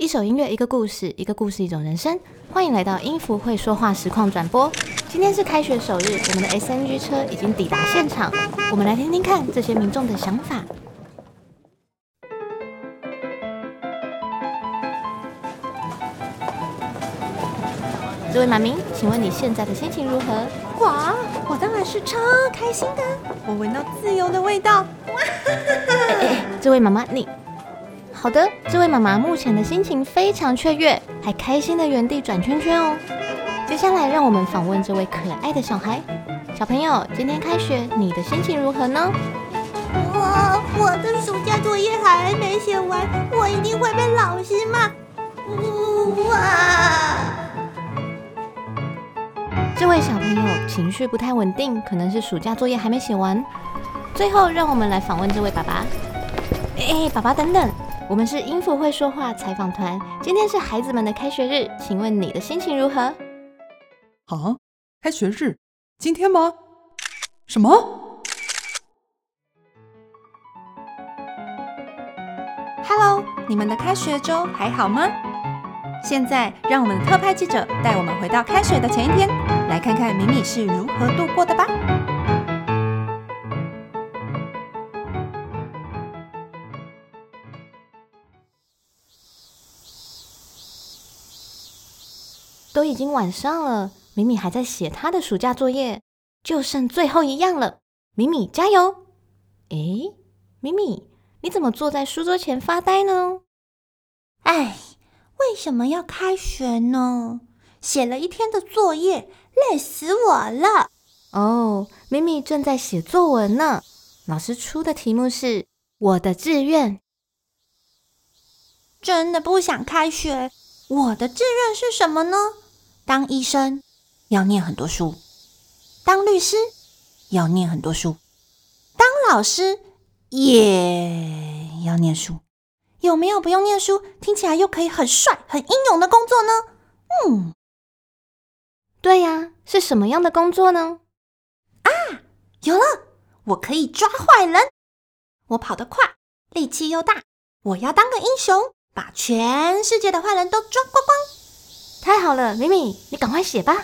一首音乐，一个故事，一个故事，一种人生。欢迎来到音符会说话实况转播。今天是开学首日，我们的 SNG 车已经抵达现场。我们来听听看这些民众的想法。这位马明，请问你现在的心情如何？哇，我当然是超开心的，我闻到自由的味道。哎哎，这位妈妈，你。好的，这位妈妈目前的心情非常雀跃，还开心的原地转圈圈哦。接下来让我们访问这位可爱的小孩。小朋友，今天开学，你的心情如何呢？我我的暑假作业还没写完，我一定会被老师骂。哇！这位小朋友情绪不太稳定，可能是暑假作业还没写完。最后，让我们来访问这位爸爸。哎，爸爸，等等。我们是音符会说话采访团，今天是孩子们的开学日，请问你的心情如何？啊，开学日，今天吗？什么？Hello，你们的开学周还好吗？现在让我们的特派记者带我们回到开学的前一天，来看看米米是如何度过的吧。都已经晚上了，米米还在写他的暑假作业，就剩最后一样了。米米加油！诶，米米，你怎么坐在书桌前发呆呢？哎，为什么要开学呢？写了一天的作业，累死我了。哦，米米正在写作文呢。老师出的题目是我的志愿。真的不想开学。我的志愿是什么呢？当医生要念很多书，当律师要念很多书，当老师也要念书。有没有不用念书，听起来又可以很帅、很英勇的工作呢？嗯，对呀，是什么样的工作呢？啊，有了，我可以抓坏人。我跑得快，力气又大，我要当个英雄。把全世界的坏人都抓光光！太好了，米米，你赶快写吧。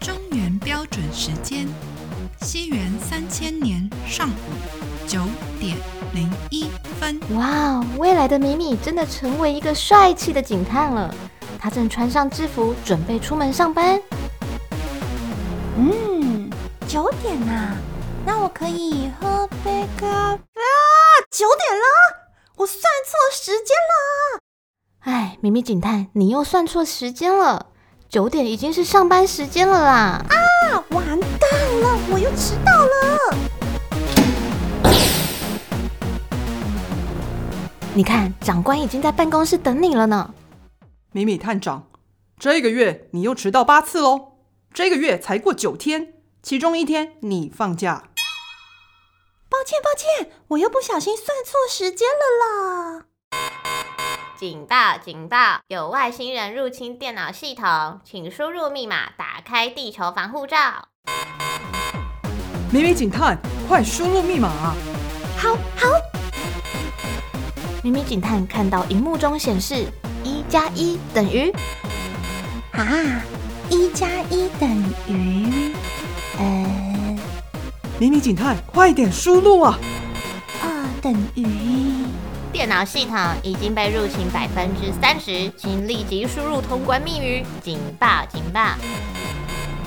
中原标准时间：西元三千年上午九点零一分。哇哦，未来的米米真的成为一个帅气的警探了。他正穿上制服，准备出门上班。嗯，九点呐，那我可以喝杯咖啡啊。九点了，我算错时间了。哎，咪咪警探，你又算错时间了。九点已经是上班时间了啦！啊，完蛋了，我又迟到了。你看，长官已经在办公室等你了呢。米米探长，这个月你又迟到八次喽！这个月才过九天，其中一天你放假。抱歉，抱歉，我又不小心算错时间了啦！警报！警报！有外星人入侵电脑系统，请输入密码打开地球防护罩。米米警探，快输入密码！好好。咪咪警探看到荧幕中显示。一加一等于啊！一加一等于呃，咪咪警探，快点输入啊！二等于电脑系统已经被入侵百分之三十，请立即输入通关密语。警报！警报！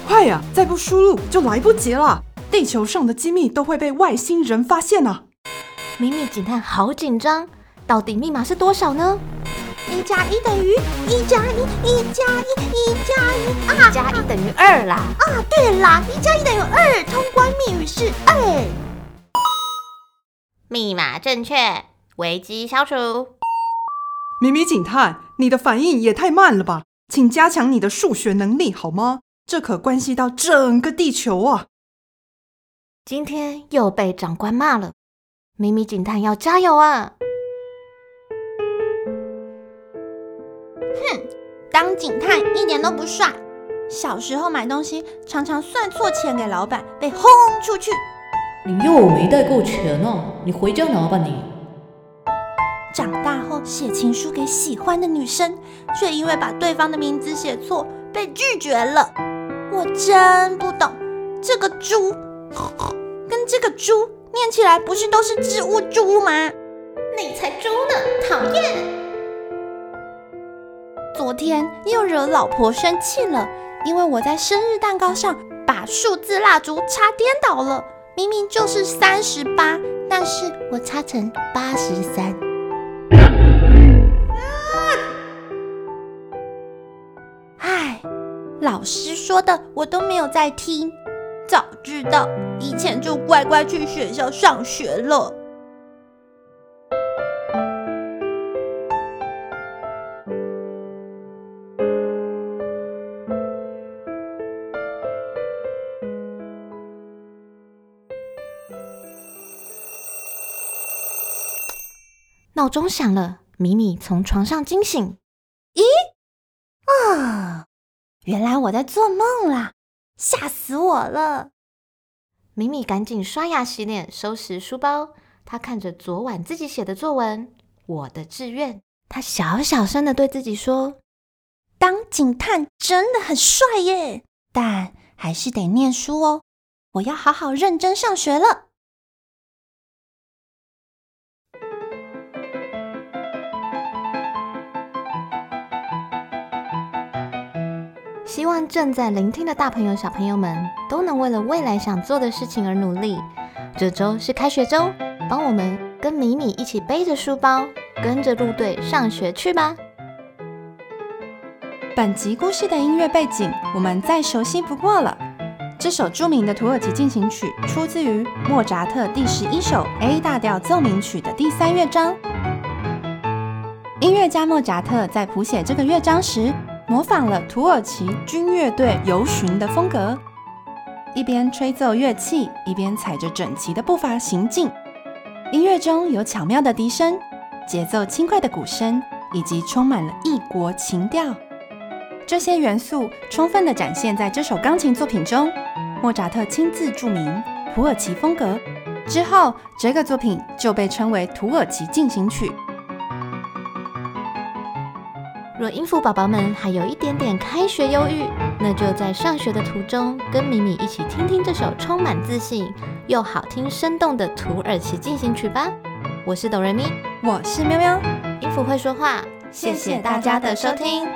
快呀！再不输入就来不及了，地球上的机密都会被外星人发现啊！迷你警探好紧张，到底密码是多少呢？一加一等于一加一，一加一，一加一啊！一加一等于二啦！啊，对啦，一加一等于二，通关密语是二。密码正确，危机消除。咪咪警探，你的反应也太慢了吧？请加强你的数学能力好吗？这可关系到整个地球啊！今天又被长官骂了，咪咪警探要加油啊！当警探一点都不帅，小时候买东西常常算错钱给老板，被轰出去。你又没带够钱呢，你回家拿吧你。长大后写情书给喜欢的女生，却因为把对方的名字写错被拒绝了。我真不懂，这个猪跟这个猪念起来不是都是植物猪吗？你才猪呢，讨厌！昨天又惹老婆生气了，因为我在生日蛋糕上把数字蜡烛插颠倒了，明明就是三十八，但是我插成八十三。唉，老师说的我都没有在听，早知道以前就乖乖去学校上学了。闹钟响了，米米从床上惊醒。咦啊，原来我在做梦啦！吓死我了！米米赶紧刷牙洗脸，收拾书包。她看着昨晚自己写的作文《我的志愿》，她小小声的对自己说：“当警探真的很帅耶，但还是得念书哦。我要好好认真上学了。”希望正在聆听的大朋友、小朋友们都能为了未来想做的事情而努力。这周是开学周，帮我们跟米米一起背着书包，跟着路队上学去吧。本集故事的音乐背景我们再熟悉不过了。这首著名的土耳其进行曲出自于莫扎特第十一首 A 大调奏鸣曲的第三乐章。音乐家莫扎特在谱写这个乐章时，模仿了土耳其军乐队游巡的风格，一边吹奏乐器，一边踩着整齐的步伐行进。音乐中有巧妙的笛声、节奏轻快的鼓声，以及充满了异国情调。这些元素充分地展现在这首钢琴作品中。莫扎特亲自注明土耳其风格之后，这个作品就被称为土耳其进行曲。若音符宝宝们还有一点点开学忧郁，那就在上学的途中，跟米米一起听听这首充满自信又好听生动的土耳其进行曲吧。我是哆瑞咪，我是喵喵，音符会说话，谢谢大家的收听。